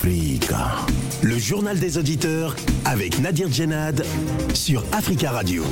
Africa. Le journal des auditeurs avec Nadir Djenad sur Africa Radio.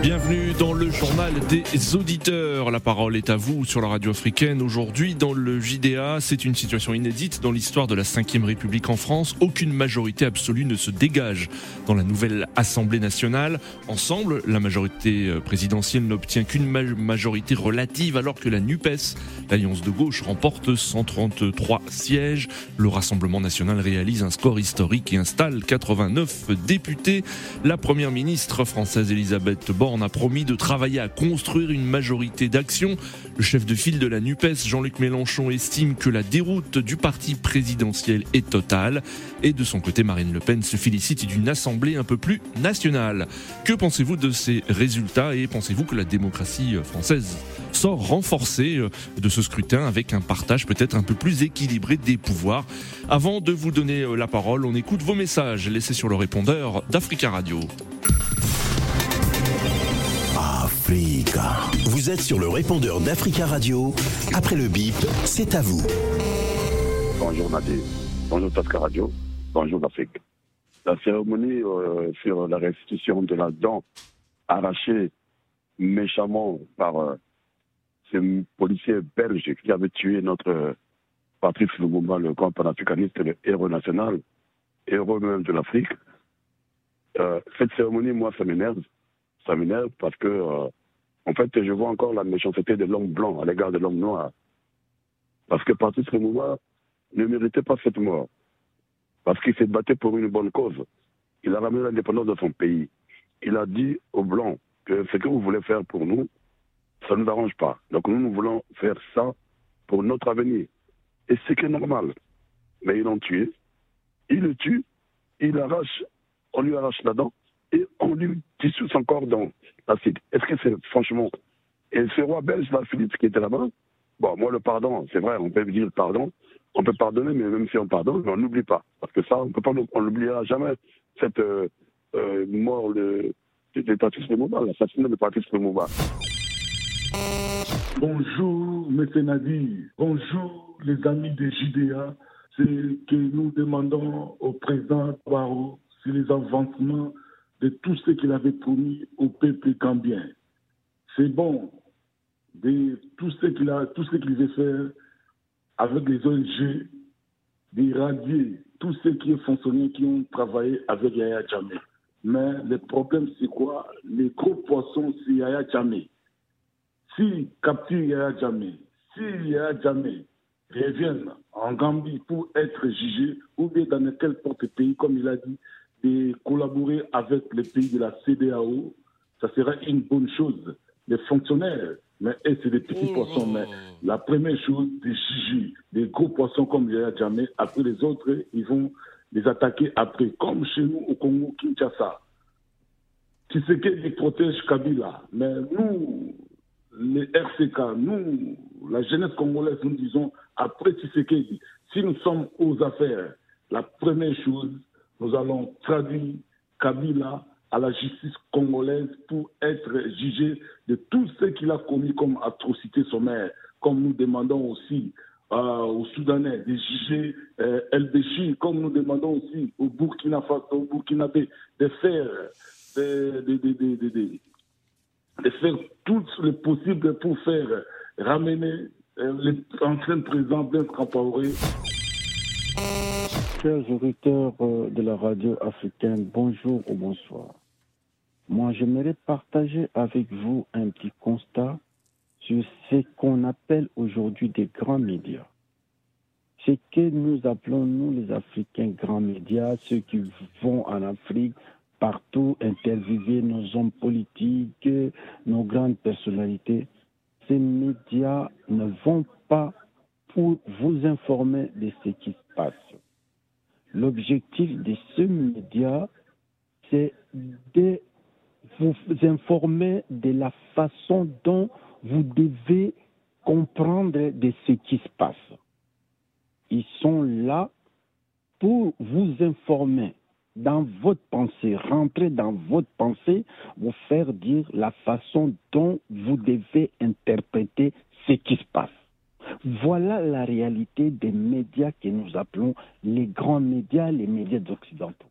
Bienvenue dans le journal des auditeurs. La parole est à vous sur la radio africaine. Aujourd'hui, dans le JDA, c'est une situation inédite dans l'histoire de la Ve République en France. Aucune majorité absolue ne se dégage dans la nouvelle Assemblée nationale. Ensemble, la majorité présidentielle n'obtient qu'une majorité relative alors que la NUPES, l'alliance de gauche, remporte 133 sièges. Le Rassemblement national réalise un score historique et installe 89 députés. La première ministre française Elisabeth Borne a promis de travailler à construire une majorité d'action. Le chef de file de la NUPES, Jean-Luc Mélenchon, estime que la déroute du parti présidentiel est totale. Et de son côté, Marine Le Pen se félicite d'une assemblée un peu plus nationale. Que pensez-vous de ces résultats et pensez-vous que la démocratie française sort renforcée de ce scrutin avec un partage peut-être un peu plus équilibré des pouvoirs? Avant de vous donner la parole, on écoute vos messages laissés sur le répondeur d'Africa Radio. Africa. Vous êtes sur le répondeur d'Africa Radio. Après le bip, c'est à vous. Bonjour Nadir. Bonjour Tasca Radio. Bonjour l'Afrique. La cérémonie euh, sur la restitution de la dent arrachée méchamment par euh, ces policiers belges qui avaient tué notre euh, Patrice Lumumba, le grand panafricaniste, le héros national, héros même de l'Afrique. cette cérémonie, moi, ça m'énerve ça m'énerve parce que, euh, en fait, je vois encore la méchanceté de l'homme blanc à l'égard de l'homme noir. Parce que Patrice Lumumba ne méritait pas cette mort. Parce qu'il s'est battu pour une bonne cause. Il a ramené l'indépendance de son pays. Il a dit aux Blancs que ce que vous voulez faire pour nous, ça ne nous arrange pas. Donc nous, nous voulons faire ça pour notre avenir. Et c'est que normal. Mais ils l'ont tué. Il le tue. Il arrache, on lui arrache la dent et on lui dissout son corps dans l'acide. Est-ce que c'est franchement. Et ce roi belge, là, Philippe, qui était là-bas, bon, moi, le pardon, c'est vrai, on peut dire le pardon, on peut pardonner, mais même si on pardonne, on n'oublie pas. Parce que ça, on peut pas, on n'oubliera jamais cette euh, euh, mort de, de, de Patrice l'assassinat de Patrice Lumumba. Bonjour, M. Nadi. Bonjour, les amis des JDA. C'est que nous demandons au président Barreau sur les avancements de tout ce qu'il avait promis au peuple gambien. C'est bon de tout ce qu'il a, tout ce qu'il veut faire avec les ONG, d'irradier tous ceux qui ont fonctionné, qui ont travaillé avec Yaya Djamé. Mais le problème, c'est quoi? Les gros poissons, c'est Yaya Djamé. Si capture Yaya Djamé, si Yaya Djamé reviennent en Gambie pour être jugé, ou bien dans n'importe pays, comme il a dit, et collaborer avec les pays de la CDAO, ça serait une bonne chose. Les fonctionnaires, mais c'est des petits oh. poissons, mais la première chose, des chichis, des gros poissons comme il y a jamais, après les autres, ils vont les attaquer après, comme chez nous au Congo, Kinshasa. Tshisekedi protège Kabila, mais nous, les RCK, nous, la jeunesse congolaise, nous disons, après Tshisekedi, si nous sommes aux affaires, la première chose, nous allons traduire Kabila à la justice congolaise pour être jugé de tout ce qu'il a commis comme atrocité sommaire, comme nous demandons aussi euh, aux Soudanais de juger euh, El comme nous demandons aussi au Burkina Faso, au Burkinabé, de faire, de, de, de, de, faire tout le possible pour faire ramener euh, l'ancien président Blaise Compaoré Chers auditeurs euh, de la radio africaine, bonjour ou bonsoir. Moi, j'aimerais partager avec vous un petit constat sur ce qu'on appelle aujourd'hui des grands médias. Ce que nous appelons, nous, les Africains, grands médias, ceux qui vont en Afrique, partout, interviewer nos hommes politiques, nos grandes personnalités. Ces médias ne vont pas pour vous informer de ce qui se passe. L'objectif de ce média, c'est de vous informer de la façon dont vous devez comprendre de ce qui se passe. Ils sont là pour vous informer dans votre pensée, rentrer dans votre pensée, vous faire dire la façon dont vous devez interpréter ce qui se passe. Voilà la réalité des médias que nous appelons les grands médias, les médias occidentaux.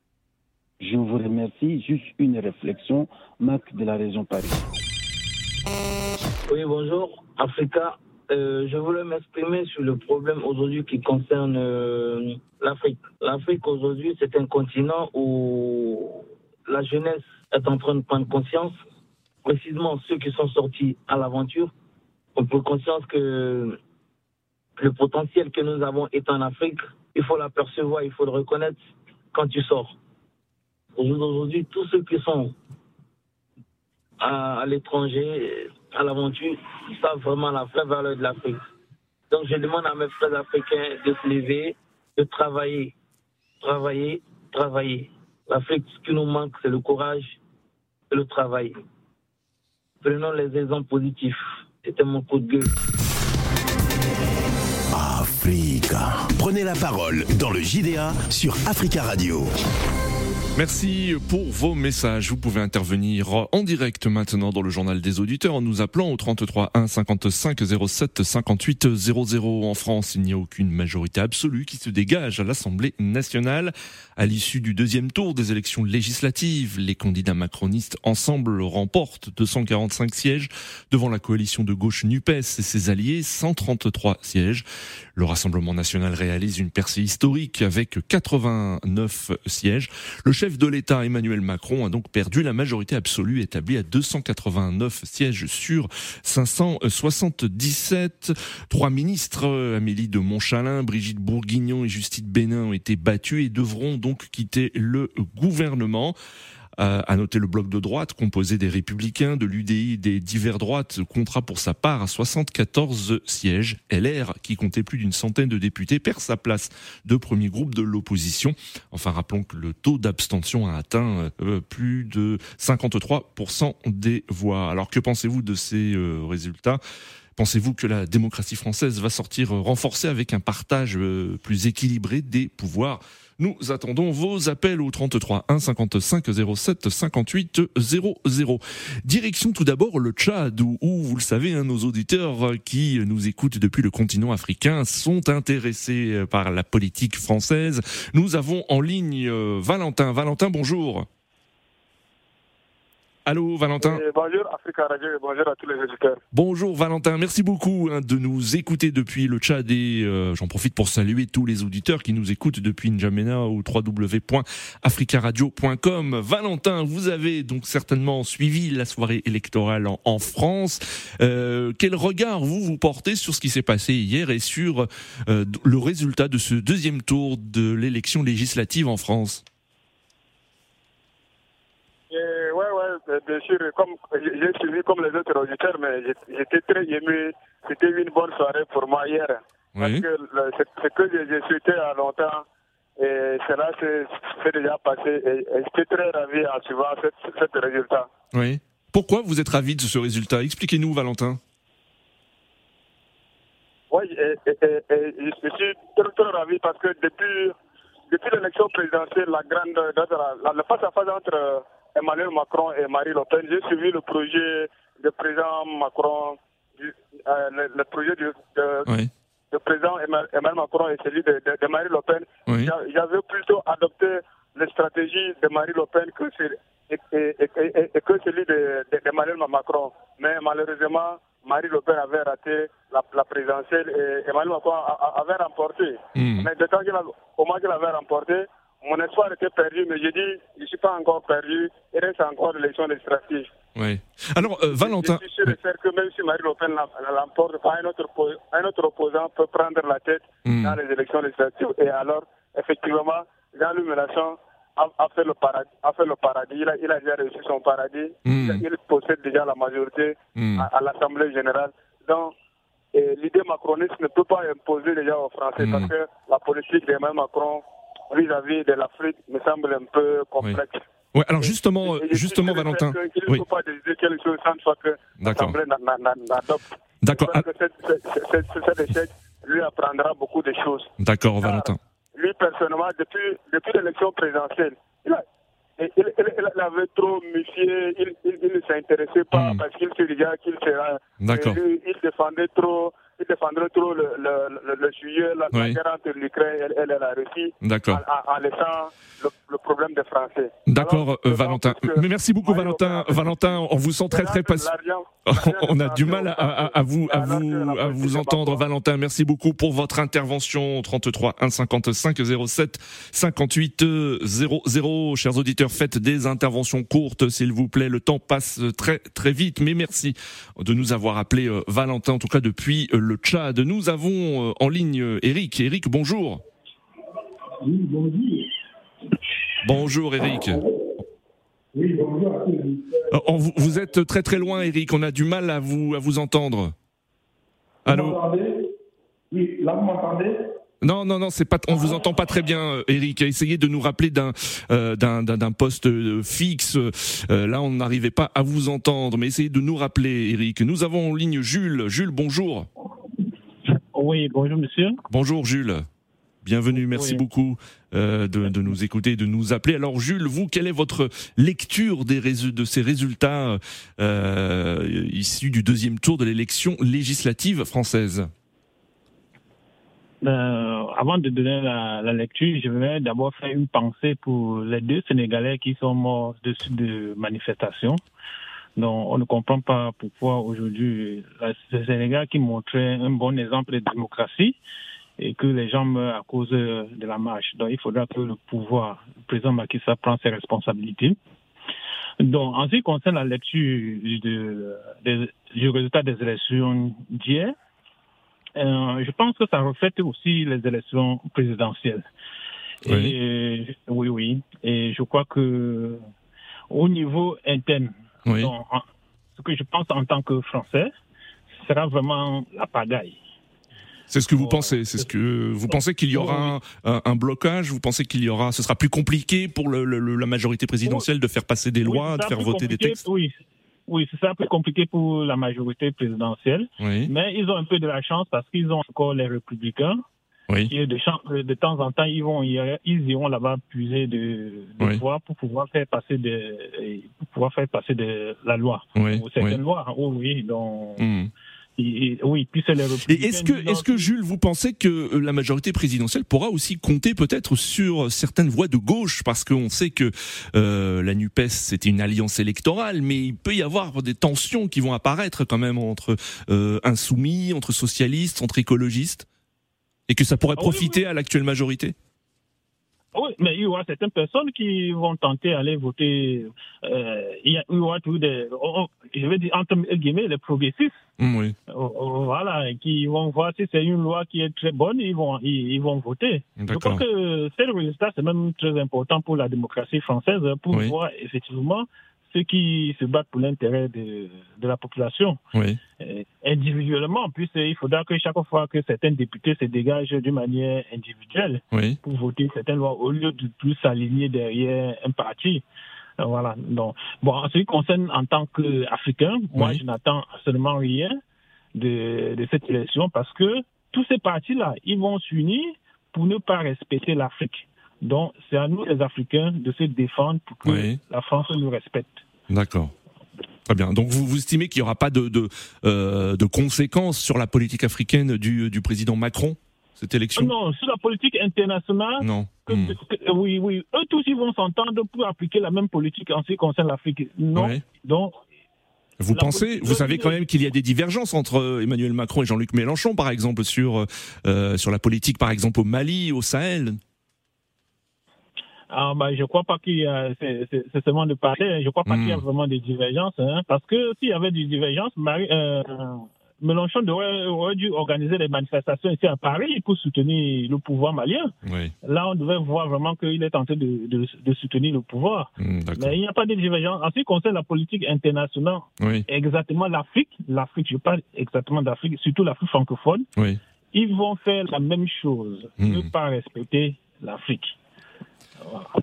Je vous remercie. Juste une réflexion, Marc de la région Paris. Oui, bonjour, Africa. Euh, je voulais m'exprimer sur le problème aujourd'hui qui concerne euh, l'Afrique. L'Afrique aujourd'hui, c'est un continent où la jeunesse est en train de prendre conscience, précisément ceux qui sont sortis à l'aventure, ont pris conscience que le potentiel que nous avons est en Afrique. Il faut l'apercevoir, il faut le reconnaître quand tu sors. Aujourd'hui, tous ceux qui sont à, l'étranger, à l'aventure, savent vraiment la vraie valeur de l'Afrique. Donc je demande à mes frères africains de se lever, de travailler, travailler, travailler. L'Afrique, ce qui nous manque, c'est le courage et le travail. Prenons les exemples positifs. C'était mon coup de gueule. Africa. Prenez la parole dans le JDA sur Africa Radio. Merci pour vos messages. Vous pouvez intervenir en direct maintenant dans le journal des auditeurs en nous appelant au 33 1 55 07 58 00. En France, il n'y a aucune majorité absolue qui se dégage à l'Assemblée nationale. À l'issue du deuxième tour des élections législatives, les candidats macronistes ensemble remportent 245 sièges devant la coalition de gauche NUPES et ses alliés 133 sièges. Le Rassemblement national réalise une percée historique avec 89 sièges. Chef de l'État Emmanuel Macron a donc perdu la majorité absolue établie à 289 sièges sur 577. Trois ministres, Amélie de Montchalin, Brigitte Bourguignon et Justine Bénin ont été battus et devront donc quitter le gouvernement. Euh, à noter le bloc de droite composé des Républicains, de l'UDI, des divers droites, comptera pour sa part à 74 sièges. LR, qui comptait plus d'une centaine de députés, perd sa place de premier groupe de l'opposition. Enfin, rappelons que le taux d'abstention a atteint euh, plus de 53% des voix. Alors, que pensez-vous de ces euh, résultats? Pensez-vous que la démocratie française va sortir renforcée avec un partage plus équilibré des pouvoirs? Nous attendons vos appels au 33 1 55 07 58 00. Direction tout d'abord le Tchad où, vous le savez, hein, nos auditeurs qui nous écoutent depuis le continent africain sont intéressés par la politique française. Nous avons en ligne euh, Valentin. Valentin, bonjour. Allô, Valentin. bonjour Africa Radio et bonjour à tous les auditeurs. Bonjour Valentin, merci beaucoup hein, de nous écouter depuis le Tchad et euh, j'en profite pour saluer tous les auditeurs qui nous écoutent depuis N'Djamena ou www.africaradio.com. Valentin, vous avez donc certainement suivi la soirée électorale en, France. Euh, quel regard vous vous portez sur ce qui s'est passé hier et sur euh, le résultat de ce deuxième tour de l'élection législative en France? Bien sûr, comme j'ai suivi comme les autres auditeurs, mais j'étais très ému. C'était une bonne soirée pour moi hier. Parce que ce que j'ai souhaité à longtemps, et cela s'est déjà passé. Et, j'étais très ravi en suivant ce résultat. Oui. Pourquoi vous êtes ravi de ce résultat? Expliquez-nous, Valentin. Oui, et, je suis très, très ravi parce que depuis, depuis l'élection présidentielle, la grande, la, la face à face entre Emmanuel Macron et Marie Le Pen. J'ai suivi le projet du président Macron, euh, le, projet du de, président Emmanuel Macron et celui de, Marie Le Pen. J'avais plutôt adopté les stratégies de Marie Le Pen que, et, que celui d'Emmanuel Macron. Mais malheureusement, Marie Le Pen avait raté la, présidentielle et Emmanuel Macron avait remporté. Hmm. Mais de temps qu'il avait remporté, mon espoir était perdu, mais j'ai dit, je ne suis pas encore perdu, il reste encore l'élection législative. Oui. Alors, euh, Valentin. Je suis sûr et certain que même si Marie Le Pen l'emporte, un autre, un autre opposant peut prendre la tête hmm. dans les élections législatives. Et alors, effectivement, Jean-Louis Mélenchon a, fait le paradis, a fait le paradis. Il a, il a déjà réussi son paradis. Hmm. Il, possède déjà la majorité hmm. à, l'Assemblée générale. Donc, l'idée macroniste ne peut pas imposer déjà aux Français parce que la politique d'Emmanuel Macron vis-à-vis de l'Afrique me semble un peu complexe. Oui. alors justement, justement, Valentin. Il ne faut pas décider quelque chose sans que l'Assemblée n'adopte. D'accord. Cet échec lui apprendra beaucoup de choses. D'accord, Valentin. Lui, personnellement, depuis, depuis l'élection présidentielle, il, il, avait trop méfié, il, ne s'intéressait pas hmm. parce qu'il se disait qu'il sera. D'accord. Il, défendait trop ils défendraient trop le, le, le, sujet, la, guerre entre l'Ukraine et, la Russie, D'accord. En, laissant le, problème des Français. D'accord, euh, Valentin. Mais merci beaucoup, Valentin. Valentin, on vous sent très très patient. on a du mal à, à, vous, à vous, à vous entendre, Valentin. Merci beaucoup pour votre intervention. 33 1 55 07 58 00. Chers auditeurs, faites des interventions courtes, s'il vous plaît. Le temps passe très très vite. Mais merci de nous avoir appelé, euh, Valentin, en tout cas depuis euh, le Tchad. Nous avons en ligne Eric. Eric, bonjour. Oui, bonjour. Bonjour, Eric. Oui, bonjour. Vous êtes très très loin, Eric. On a du mal à vous, à vous entendre. Allô Oui, là, vous m'entendez non, non, non, c'est pas. On vous entend pas très bien, Eric. Essayez de nous rappeler d'un euh, d'un poste euh, fixe. Euh, là, on n'arrivait pas à vous entendre, mais essayez de nous rappeler, Eric. Nous avons en ligne Jules. Jules, bonjour. Oui, bonjour, monsieur. Bonjour, Jules. Bienvenue, merci beaucoup de, de, nous écouter, de nous appeler. Alors Jules, vous, quelle est votre lecture des de ces résultats issus du deuxième tour de l'élection législative française? Euh, avant de donner la, la lecture, je vais d'abord faire une pensée pour les deux Sénégalais qui sont morts dessus de manifestations. Donc, on ne comprend pas pourquoi aujourd'hui, le Sénégal qui montrait un bon exemple de démocratie et que les gens meurent à cause de la marche. Donc, il faudra que le pouvoir, le président Macky Sall, prenne ses responsabilités. Donc, en ce qui concerne la lecture de, de, du résultat des élections d'hier, euh, je pense que ça reflète aussi les élections présidentielles. Oui. Et, oui, oui. Et je crois que au niveau interne, ce que je pense en tant que Français, ce sera vraiment la pagaille. C'est ce que vous pensez. C'est ce que vous pensez qu'il y aura un, blocage. Vous pensez qu'il y aura, ce sera plus compliqué pour le, la majorité présidentielle de faire passer des lois, de faire voter des textes? Oui, oui, c'est un peu compliqué pour la majorité présidentielle. Mais ils ont un peu de la chance parce qu'ils ont encore les républicains. Oui. Qui, de, de, temps en temps, ils, vont, ils iront là-bas puiser de, de voix pour pouvoir faire passer de, pour pouvoir faire passer de la loi. Ou certaines lois. Oh, oui, donc. Hmm. Et, oui, puis c'est est-ce que, est-ce que Jules, vous pensez que euh, la majorité présidentielle pourra aussi compter peut-être sur certaines voix de gauche, parce qu'on sait que euh, la Nupes c'était une alliance électorale, mais il peut y avoir des tensions qui vont apparaître quand même entre euh, insoumis, entre socialistes, entre écologistes, et que ça pourrait ah profiter à l'actuelle majorité? Oui, mais il y aura certaines personnes qui vont tenter d'aller voter. Euh, il y aura tous des, oh, oh, je vais dire entre guillemets, les progressistes. Mm, oui. Oh, voilà, qui vont voir si c'est une loi qui est très bonne, ils vont, ils, vont voter. Je crois que ce résultat, c'est même très important pour la démocratie française, pour voir effectivement ceux qui se battent pour l'intérêt de, de, la population. Oui. Euh, individuellement, puisqu'il faudra que chaque fois que certains députés se dégagent d'une manière individuelle pour voter certaines lois, au lieu de plus s'aligner derrière un parti. Euh, voilà. Donc, bon, en ce qui concerne en tant qu'Africain, moi, je n'attends absolument rien de, de cette élection parce que tous ces partis-là, ils vont s'unir pour ne pas respecter l'Afrique. Donc, c'est à nous, les Africains, de se défendre pour que la France nous respecte. D'accord. Très bien. Donc, vous, vous estimez qu'il n'y aura pas de, de, euh, de, conséquences sur la politique africaine du, du président Macron cette élection? Non, sur la politique internationale. Non. Hmm. oui, oui. Eux tous, ils vont s'entendre pour appliquer la même politique en ce qui concerne l'Afrique. Non. Donc, vous pensez, vous savez quand même qu'il y a des divergences entre Emmanuel Macron et Jean-Luc Mélenchon, par exemple, sur, euh, sur la politique, par exemple, au Mali, au Sahel? Ah, bah, je crois pas qu'il y a, c'est seulement de parler, je crois pas qu'il y a hmm. vraiment des divergences, hein, parce que s'il y avait des divergences, Marie, euh, Mélenchon devrait, aurait dû organiser des manifestations ici à Paris pour soutenir le pouvoir malien. Oui. Là, on devait voir vraiment qu'il est en train de, de, de soutenir le pouvoir. Hmm, Mais il n'y a pas de divergence. En ce qui concerne la politique internationale, oui. exactement l'Afrique, l'Afrique, je parle exactement d'Afrique, surtout l'Afrique francophone, oui. ils vont faire la même chose, hmm. ne pas respecter l'Afrique.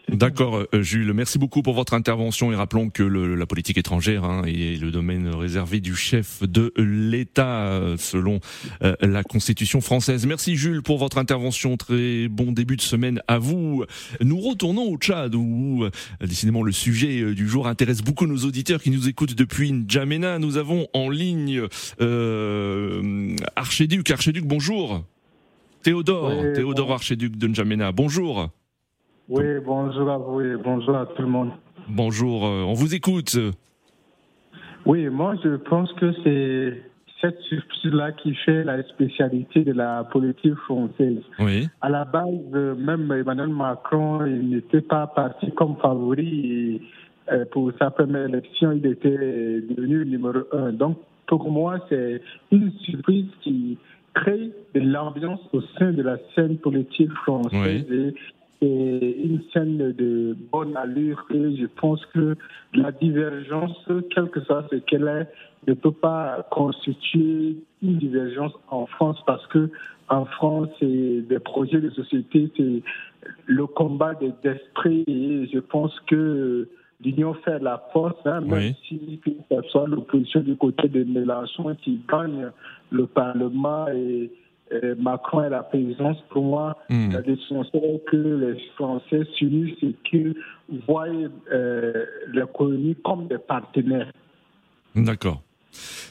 D'accord, euh, Jules. Merci beaucoup pour votre intervention et rappelons que le, la politique étrangère hein, est le domaine réservé du chef de l'État euh, selon euh, la Constitution française. Merci Jules pour votre intervention. Très bon début de semaine à vous. Nous retournons au Tchad où décidément le sujet du jour intéresse beaucoup nos auditeurs qui nous écoutent depuis N'Djamena. Nous avons en ligne euh, Archéduc. Archéduc, bonjour. Théodore, Théodore Archéduc de N'Djamena. Bonjour. Oui, bonjour à vous et bonjour à tout le monde. Bonjour, euh, on vous écoute. Oui, moi je pense que c'est cette surprise-là qui fait la spécialité de la politique française. Oui. À la base, même Emmanuel Macron, il n'était pas parti comme favori euh, pour sa première élection, il était devenu numéro un. Donc, pour moi, c'est une surprise qui crée de l'ambiance au sein de la scène politique française. Oui une scène de bonne allure et je pense que la divergence, quelle que soit ce qu'elle est, ne peut pas constituer une divergence en France parce que en France, c'est des projets de société, c'est le combat des esprits et je pense que l'union fait la force, hein, même si que ce soit l'opposition du côté de Mélenchon qui gagne le Parlement et Macron et la présidence, pour moi, Hmm. la que les Français s'unissent et qu'ils voient euh, les colonies comme des partenaires. D'accord.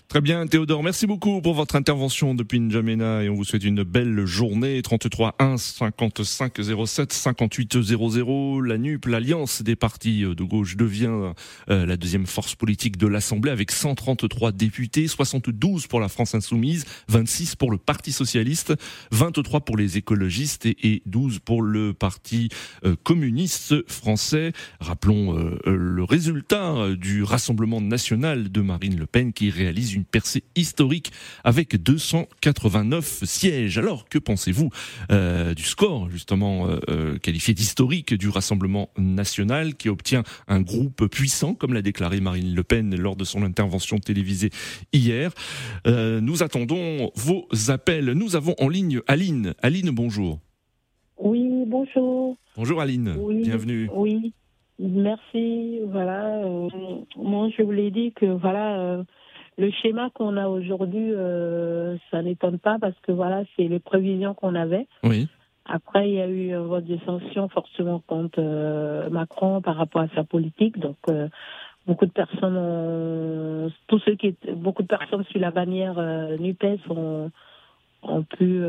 Très bien, Théodore. Merci beaucoup pour votre intervention depuis N'Djamena et on vous souhaite une belle journée. 33 1 55 07 58 00. La NUP, l'alliance des partis de gauche, devient euh, la deuxième force politique de l'Assemblée avec 133 députés, 72 pour la France insoumise, 26 pour le Parti socialiste, 23 pour les écologistes et, et 12 pour le Parti euh, communiste français. Rappelons euh, le résultat du Rassemblement national de Marine Le Pen qui réalise une percée historique avec 289 sièges. Alors, que pensez-vous euh, du score justement euh, euh, qualifié d'historique du Rassemblement national qui obtient un groupe puissant, comme l'a déclaré Marine Le Pen lors de son intervention télévisée hier? Euh, Nous attendons vos appels. Nous avons en ligne Aline. Aline, bonjour. Oui, bonjour. Bonjour Aline, Oui, bienvenue. Oui, merci. Voilà, euh, moi je voulais dire que voilà, euh, le schéma qu'on a aujourd'hui, euh, ça n'étonne pas parce que voilà, c'est les prévisions qu'on avait. Oui. Après, il y a eu un vote de sanction forcément contre euh, Macron par rapport à sa politique. Donc, euh, beaucoup de personnes, ont, tous ceux qui étaient, beaucoup de personnes sur la bannière Nupes ont, ont pu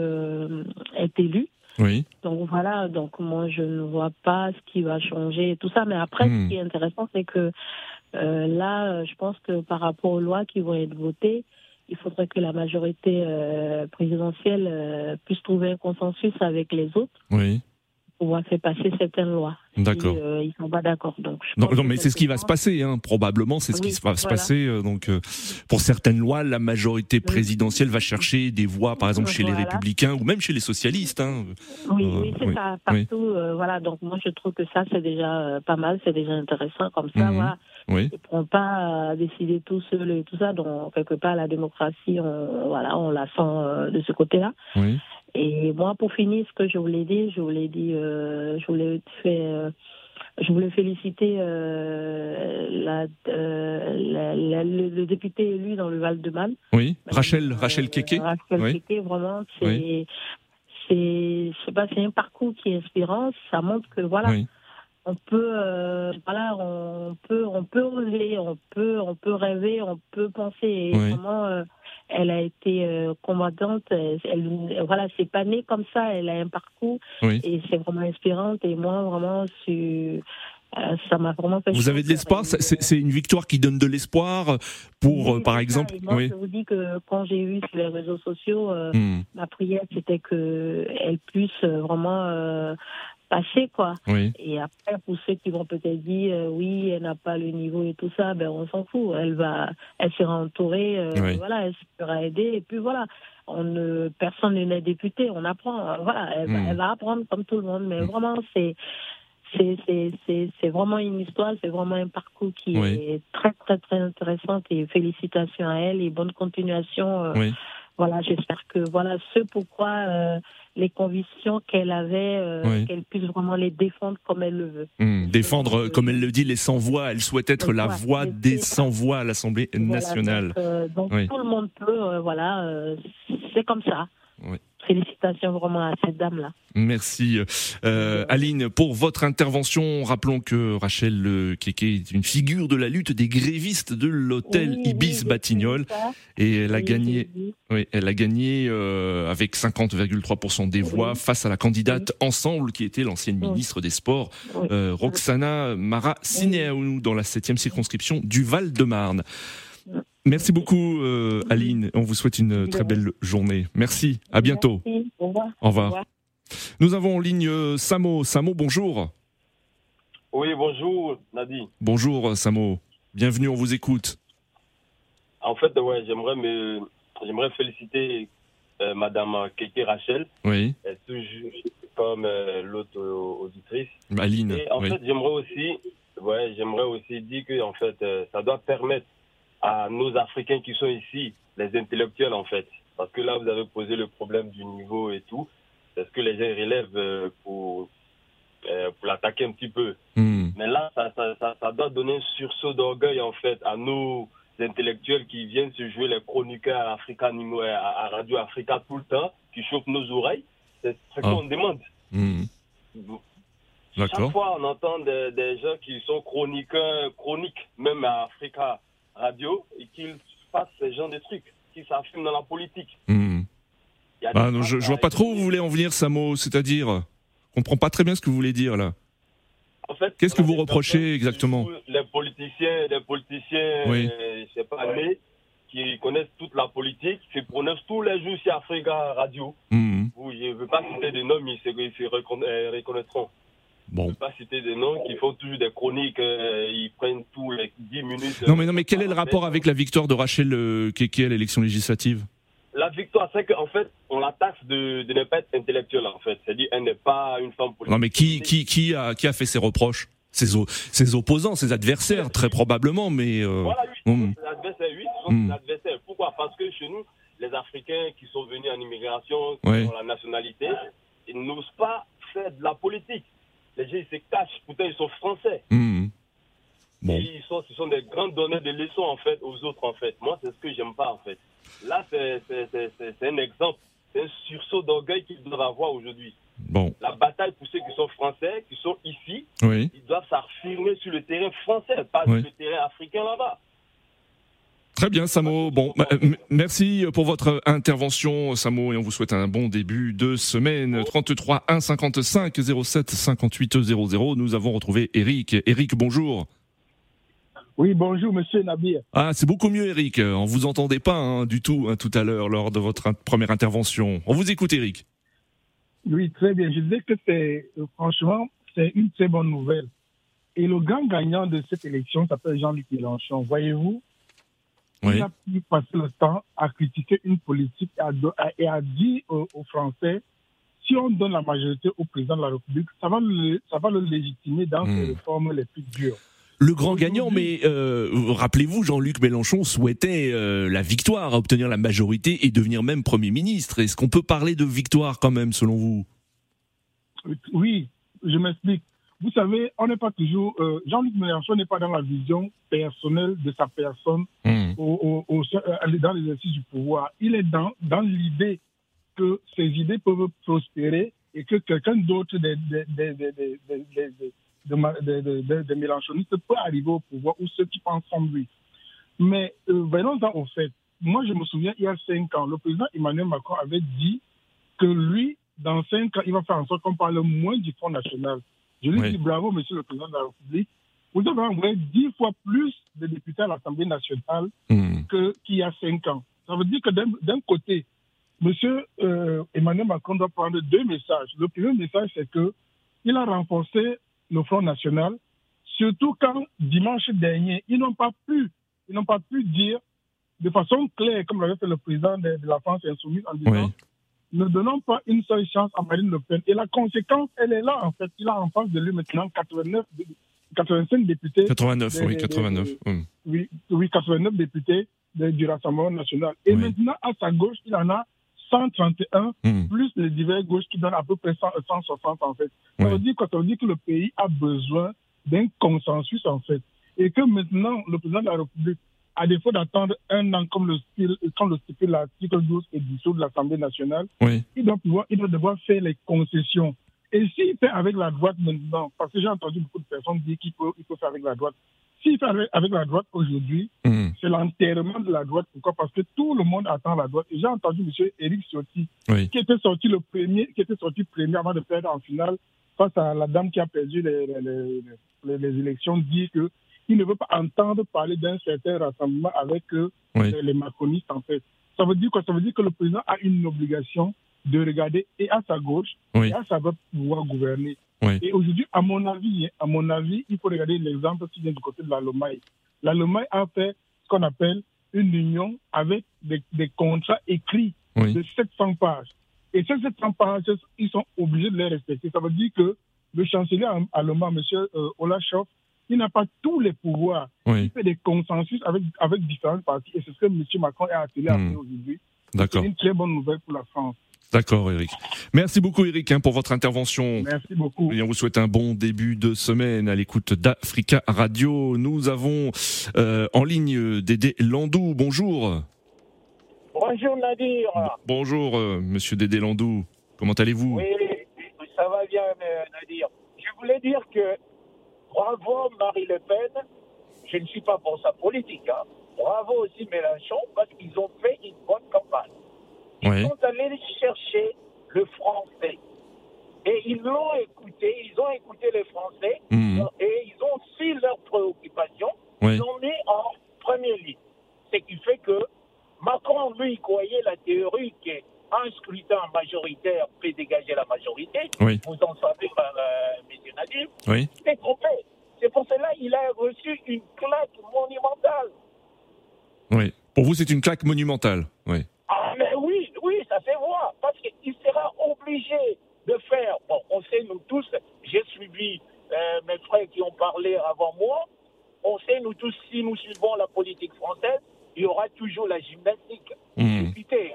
être élus. Oui. Donc voilà, donc moi je ne vois pas ce qui va changer et tout ça. Mais après, Hmm. ce qui est intéressant, c'est que euh, là, euh, je pense que par rapport aux lois qui vont être votées, il faudrait que la majorité euh, présidentielle euh, puisse trouver un consensus avec les autres Oui. pour pouvoir faire passer certaines lois. D'accord. Si, ils sont pas d'accord. Donc Non, mais c'est ce qui va se passer, hein. probablement, c'est ce qui Oui, se va se passer. Donc, pour certaines lois, la majorité présidentielle va chercher des voix, par exemple, chez les républicains ou même chez les socialistes. Hein. Oui, oui, c'est ça, partout. voilà, donc moi je trouve que ça c'est déjà pas mal, c'est déjà intéressant comme ça. Mhm. Voilà, Oui. ne pourront pas euh, décider tout seuls et tout ça. Donc quelque part la démocratie, on, voilà, on la sent euh, de ce côté-là. Oui. Et moi, pour finir, ce que je voulais dire, je voulais dire, euh, je voulais faire, euh, je voulais féliciter euh, la, euh, la- la- le, le député élu dans le Val-de-Marne. Oui. Rachel, Rachel Keke. Euh, Rachel Oui. Keke, vraiment, c'est, Oui. c'est, je sais pas, c'est un parcours qui est inspirant. Ça montre que voilà, Oui. On peut, euh, voilà, on peut, on peut oser, on peut, on peut rêver, on peut penser. Et Oui. vraiment, euh, elle a été euh, combattante. Elle, voilà, c'est pas né comme ça. Elle a un parcours Oui. et c'est vraiment inspirante. Et moi, vraiment, je ça m'a vraiment fait. Vous avez de l'espoir? C'est une victoire qui donne de l'espoir pour, Oui, par exemple? Moi, Oui. je vous dis que quand j'ai vu sur les réseaux sociaux, Hmm. ma prière, c'était que elle puisse vraiment euh, passer, quoi. Oui. Et après, pour ceux qui vont peut-être dire, euh, oui, elle n'a pas le niveau et tout ça, ben on s'en fout. Elle va, elle sera entourée, euh, Oui. voilà, elle sera aidée. Et puis voilà, on ne, personne n'est député, on apprend. euh, Voilà, elle, va- Mm. elle va apprendre comme tout le monde. Mais vraiment, c'est c'est c'est c'est c'est vraiment une histoire, c'est vraiment un parcours qui Oui. est très très très intéressant et félicitations à elle et bonne continuation. euh, Oui. Voilà, j'espère que voilà ce pourquoi euh, les convictions qu'elle avait, euh, Oui. qu'elle puisse vraiment les défendre comme elle le veut. Hmm, défendre, comme elle le dit, les sans-voix. Elle souhaite être la voix des sans-voix à l'Assemblée Voilà, nationale. donc, euh, donc Oui. tout le monde peut, euh, voilà, euh, c'est comme ça. Oui. Félicitations vraiment à cette dame-là. Merci. Euh, Aline, pour votre intervention, rappelons que Rachel euh, Keke est une figure de la lutte des grévistes de l'hôtel Oui, oui, Ibis j'ai Batignolles et elle a Oui, gagné, oui, elle a gagné euh, avec 50,3% des voix face à la candidate Ensemble qui était l'ancienne Oui. ministre des Sports, Oui. euh, Roxana Mara Sineaounou dans la 7e circonscription du Val-de-Marne. Merci beaucoup euh, Aline, on vous souhaite une très belle journée. Merci, à bientôt. Merci. Au revoir. Au revoir. Nous avons en ligne euh, Samo. Samo, bonjour. Oui, bonjour, Nadi. Bonjour Samo. Bienvenue, on vous écoute. En fait, ouais, j'aimerais me, j'aimerais féliciter euh, Madame Keke Rachel, Oui, elle toujours comme euh, l'autre euh, auditrice. Aline. Et en oui. fait, j'aimerais aussi, ouais, j'aimerais aussi dire que en fait, euh, ça doit permettre à nos Africains qui sont ici, les intellectuels en fait, parce que là, vous avez posé le problème du niveau et tout. Est-ce que les gens relèvent euh, pour euh, pour l'attaquer un petit peu Hmm. Mais là, ça, ça, ça, ça doit donner un sursaut d'orgueil, en fait, à nos intellectuels qui viennent se jouer les chroniqueurs à, Africa, à, Radio Africa tout le temps, qui chauffent nos oreilles. C'est ce Ah. qu'on demande. Hmm. Chaque fois, on entend des, des gens qui sont chroniqueurs, chroniques, même à Africa Radio, et qu'ils fassent ce genre de trucs, qui s'affirment dans la politique. Ah, non, je, je vois pas trop où vous voulez en venir, Samo. C'est-à-dire, je comprends pas très bien ce que vous voulez dire là. En fait, Qu'est-ce que vous reprochez exactement Les politiciens, les politiciens, Oui. euh, je sais pas, mais qui connaissent toute la politique, qui prononcent tous les jours sur Africa Radio. Hmm. Où je ne veux pas citer des noms, mais ils se, ils se reconna- euh, reconnaîtront. Je Bon. ne veux pas citer des noms qui font toujours des chroniques, euh, ils prennent tous les 10 minutes. Non mais non mais quel est le rapport avec la victoire de Rachel euh, Keke à l'élection législative? La victoire, c'est qu'en fait, on la taxe de, de ne pas être intellectuelle, en fait. C'est-à-dire, elle n'est pas une femme politique. Non mais qui qui qui a qui a fait ces reproches? Ses, ses opposants, ses adversaires très probablement, mais euh, Voilà, oui, les adversaires, oui, ce sont Hmm. adversaires. Pourquoi? Parce que chez nous, les Africains qui sont venus en immigration, qui Ouais. ont la nationalité, ils n'osent pas faire de la politique. Les gens, ils se cachent, pourtant ils sont français. Hmm. Bon. Ils sont, ce sont des grands donneurs de leçons, en fait, aux autres, en fait. Moi, c'est ce que j'aime pas, en fait. Là, c'est un exemple. C'est un sursaut d'orgueil qu'ils doivent avoir aujourd'hui. Bon. La bataille pour ceux qui sont français, qui sont ici, Oui. ils doivent s'affirmer sur le terrain français, pas Oui. sur le terrain africain là-bas. Très bien, Samo. Bon, merci pour votre intervention, Samo, et on vous souhaite un bon début de semaine. 33 1 55 07 58 00. Nous avons retrouvé Eric. Eric, bonjour. Oui, bonjour, monsieur Nabir. Ah, c'est beaucoup mieux, Eric. On vous entendait pas hein, du tout hein, tout à l'heure lors de votre première intervention. On vous écoute, Eric. Oui, très bien. Je disais que c'est, euh, franchement, c'est une très bonne nouvelle. Et le grand gagnant de cette élection s'appelle Jean-Luc Mélenchon. Voyez-vous, Oui. il a pu passer le temps à critiquer une politique et à, et à dire aux, aux Français, si on donne la majorité au président de la République, ça va le, ça va le légitimer dans ses Hmm. réformes les plus dures. Le grand gagnant, mais euh, rappelez-vous, Jean-Luc Mélenchon souhaitait euh, la victoire, obtenir la majorité et devenir même Premier ministre. Est-ce qu'on peut parler de victoire quand même, selon vous? Oui, je m'explique. Vous savez, on n'est pas toujours. euh, Jean-Luc Mélenchon n'est pas dans la vision personnelle de sa personne Hmm. au, au- au- euh, dans l'exercice du pouvoir. Il est dans, dans l'idée que ses idées peuvent prospérer et que quelqu'un d'autre des, des, des, des, des, mélenchonistes peut arriver au pouvoir ou ceux qui pensent comme lui. Mais euh, venons-en au fait. Moi, je me souviens, il y a cinq ans, le président Emmanuel Macron avait dit que lui, dans cinq ans, il va faire en sorte qu'on parle moins du Front National. Je lui Oui. dis bravo, monsieur le président de la République. Vous avez envoyé dix fois plus de députés à l'Assemblée nationale Hmm. que- qu'il y a cinq ans. Ça veut dire que d'un côté, monsieur euh, Emmanuel Macron doit prendre deux messages. Le premier message, c'est que il a renforcé le Front National, surtout quand dimanche dernier, ils n'ont pas pu, ils n'ont pas pu dire de façon claire, comme l'avait fait le président de, de la France insoumise, en disant Oui. ne donnons pas une seule chance à Marine Le Pen. Et la conséquence, elle est là, en fait. Il a en face de lui maintenant 89, dé- 85 députés. 89, des- oui, des- 89. des- Hmm. oui, oui, 89 députés du Rassemblement national. Et maintenant, à sa gauche, il en a 131, Hmm. plus les divers gauches qui donnent à peu près 100, 160 en fait. Ça veut dire quand on dit que le pays a besoin d'un consensus en fait. Et que maintenant, le président de la République, à défaut d'attendre un an comme le, style, comme le stipule l'article 12 et 18 de l'Assemblée nationale, Oui. il doit pouvoir, il doit devoir faire les concessions. Et s'il fait avec la droite maintenant, parce que j'ai entendu beaucoup de personnes dire qu'il peut, il peut faire avec la droite. S'il fait avec, avec la droite aujourd'hui, Hmm. c'est l'enterrement de la droite. Pourquoi? Parce que tout le monde attend la droite. Et j'ai entendu M. Éric Ciotti, Oui. qui était sorti le premier, qui était sorti premier avant de perdre en finale face à la dame qui a perdu les, les, les, les- les élections, dire que il ne veut pas entendre parler d'un certain rassemblement avec euh, Oui. les macronistes en fait. Ça veut dire quoi? Ça veut dire que le président a une obligation de regarder et à sa gauche Oui. et à sa droite pour pouvoir gouverner. Oui. Et aujourd'hui, à mon avis, hein, à mon avis, il faut regarder l'exemple qui vient du côté de la Lomaï. La Lomaï a fait ce qu'on appelle une union avec des, des contrats écrits Oui. de 700 pages. Et ces 700 pages, ils sont obligés de les respecter. Ça veut dire que le chancelier allemand, M. Euh, Olaf Scholz, il n'a pas tous les pouvoirs. Oui. Il fait des consensus avec, avec différentes parties. Et c'est ce que M. Macron est attelé à Hmm. faire aujourd'hui. C'est une très bonne nouvelle pour la France. D'accord, Eric. Merci beaucoup, Eric, hein, pour votre intervention. Merci beaucoup. Et on vous souhaite un bon début de semaine à l'écoute d'Africa Radio. Nous avons euh, en ligne Dédé Landou. Bonjour. Bonjour Nadir. Bonjour, euh, monsieur Dédé Landou. Comment allez-vous? Oui, ça va bien euh, Nadir. Je voulais dire que bravo Marie Le Pen. Je ne suis pas pour sa politique. hein. Bravo aussi Mélenchon parce qu'ils ont fait une bonne campagne. Oui. Ils sont allés chercher le français. Et ils l'ont écouté, ils ont écouté les Français Mhm. et ils ont su leurs préoccupations. Oui. Ils ont mis en première ligne. Ce qui fait que Macron, lui, croyait la théorie qu'un scrutin majoritaire peut dégager la majorité. Oui. Vous en savez, euh, M. Nadir. Oui. C'est trompé. C'est pour cela qu'il a reçu une claque monumentale. Oui. Pour vous, c'est une claque monumentale. Oui. Ah, mais oui, oui, ça se voit. Parce qu'il sera obligé de faire. Bon, on sait, nous tous, j'ai suivi euh, mes frères qui ont parlé avant moi. On sait, nous tous, si nous suivons la politique française, il y aura toujours la gymnastique. Mhm. Écoutez,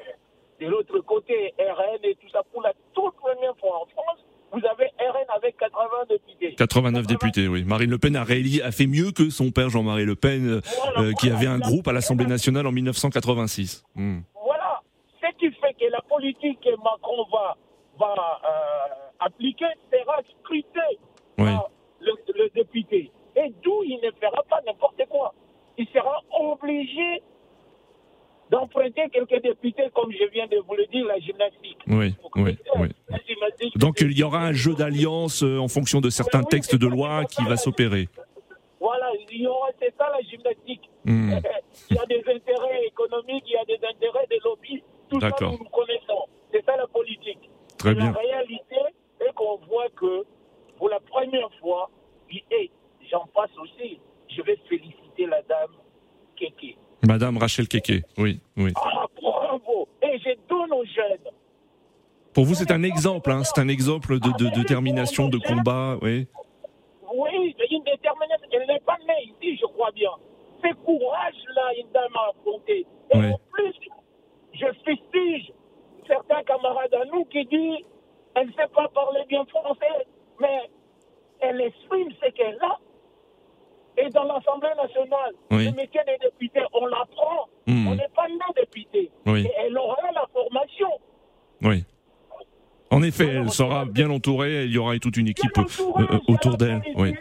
de l'autre côté, RN et tout ça, pour la toute première fois en France, vous avez RN avec 80 députés. 89 députés, oui. Marine Le Pen a, rééli- a fait mieux que son père Jean-Marie Le Pen, euh, euh, qui avait un groupe à l'Assemblée nationale en 1986. Hmm. Voilà. Ce qui fait que la politique que Macron va, va euh, appliquer sera scrutée Oui. par le, le député. Et d'où il ne fera pas n'importe quoi. Il sera obligé d'emprunter quelques députés, comme je viens de vous le dire, la gymnastique. Oui, oui, oui. Donc il y aura un jeu d'alliance euh, en fonction de certains textes de loi qui va s'opérer. Voilà, c'est ça la gymnastique. Hmm. il y a des intérêts économiques, il y a des intérêts des lobbies. Tout ça, nous, nous connaissons. C'est ça la politique. Très bien. La réalité est qu'on voit que pour la première fois, et j'en passe aussi, je vais féliciter la dame Kéké. Madame Rachel Keke, oui, oui. Ah, bravo Et je donne aux jeunes. Pour vous, c'est un exemple, hein, c'est un exemple de, de, de détermination, de combat, oui. Oui, une détermination. Elle n'est pas née ici, je crois bien. Ce courage-là, une dame a affronté. Et Ouais. en plus, je fustige certains camarades à nous qui disent elle ne sait pas parler bien français, mais elle exprime ce qu'elle a. Et dans l'Assemblée nationale, Oui. le métier des députés, on l'apprend. Mhm. On n'est pas né député. Oui. Et elle aura la formation. Oui. En effet, elle sera bien entourée, il y aura toute une équipe euh, euh, autour d'elle. Oui.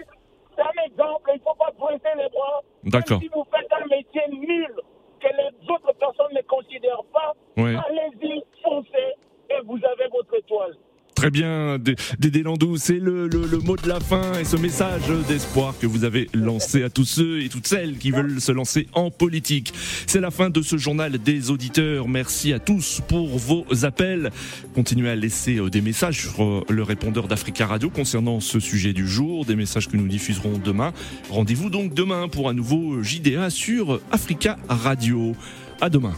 C'est un exemple, il ne faut pas brosser les bras. D'accord. Si vous faites un métier nul, que les autres personnes ne considèrent pas, allez-y, foncez, et vous avez votre étoile. Très bien, Dé- Dédé Landou, c'est le mot de la fin et ce message d'espoir que vous avez lancé à tous ceux et toutes celles qui veulent se lancer en politique. C'est la fin de ce journal des auditeurs. Merci à tous pour vos appels. Continuez à laisser euh, des messages sur euh, le répondeur d'Africa Radio concernant ce sujet du jour, des messages que nous diffuserons demain. Rendez-vous donc demain pour un nouveau JDA sur Africa Radio. À demain.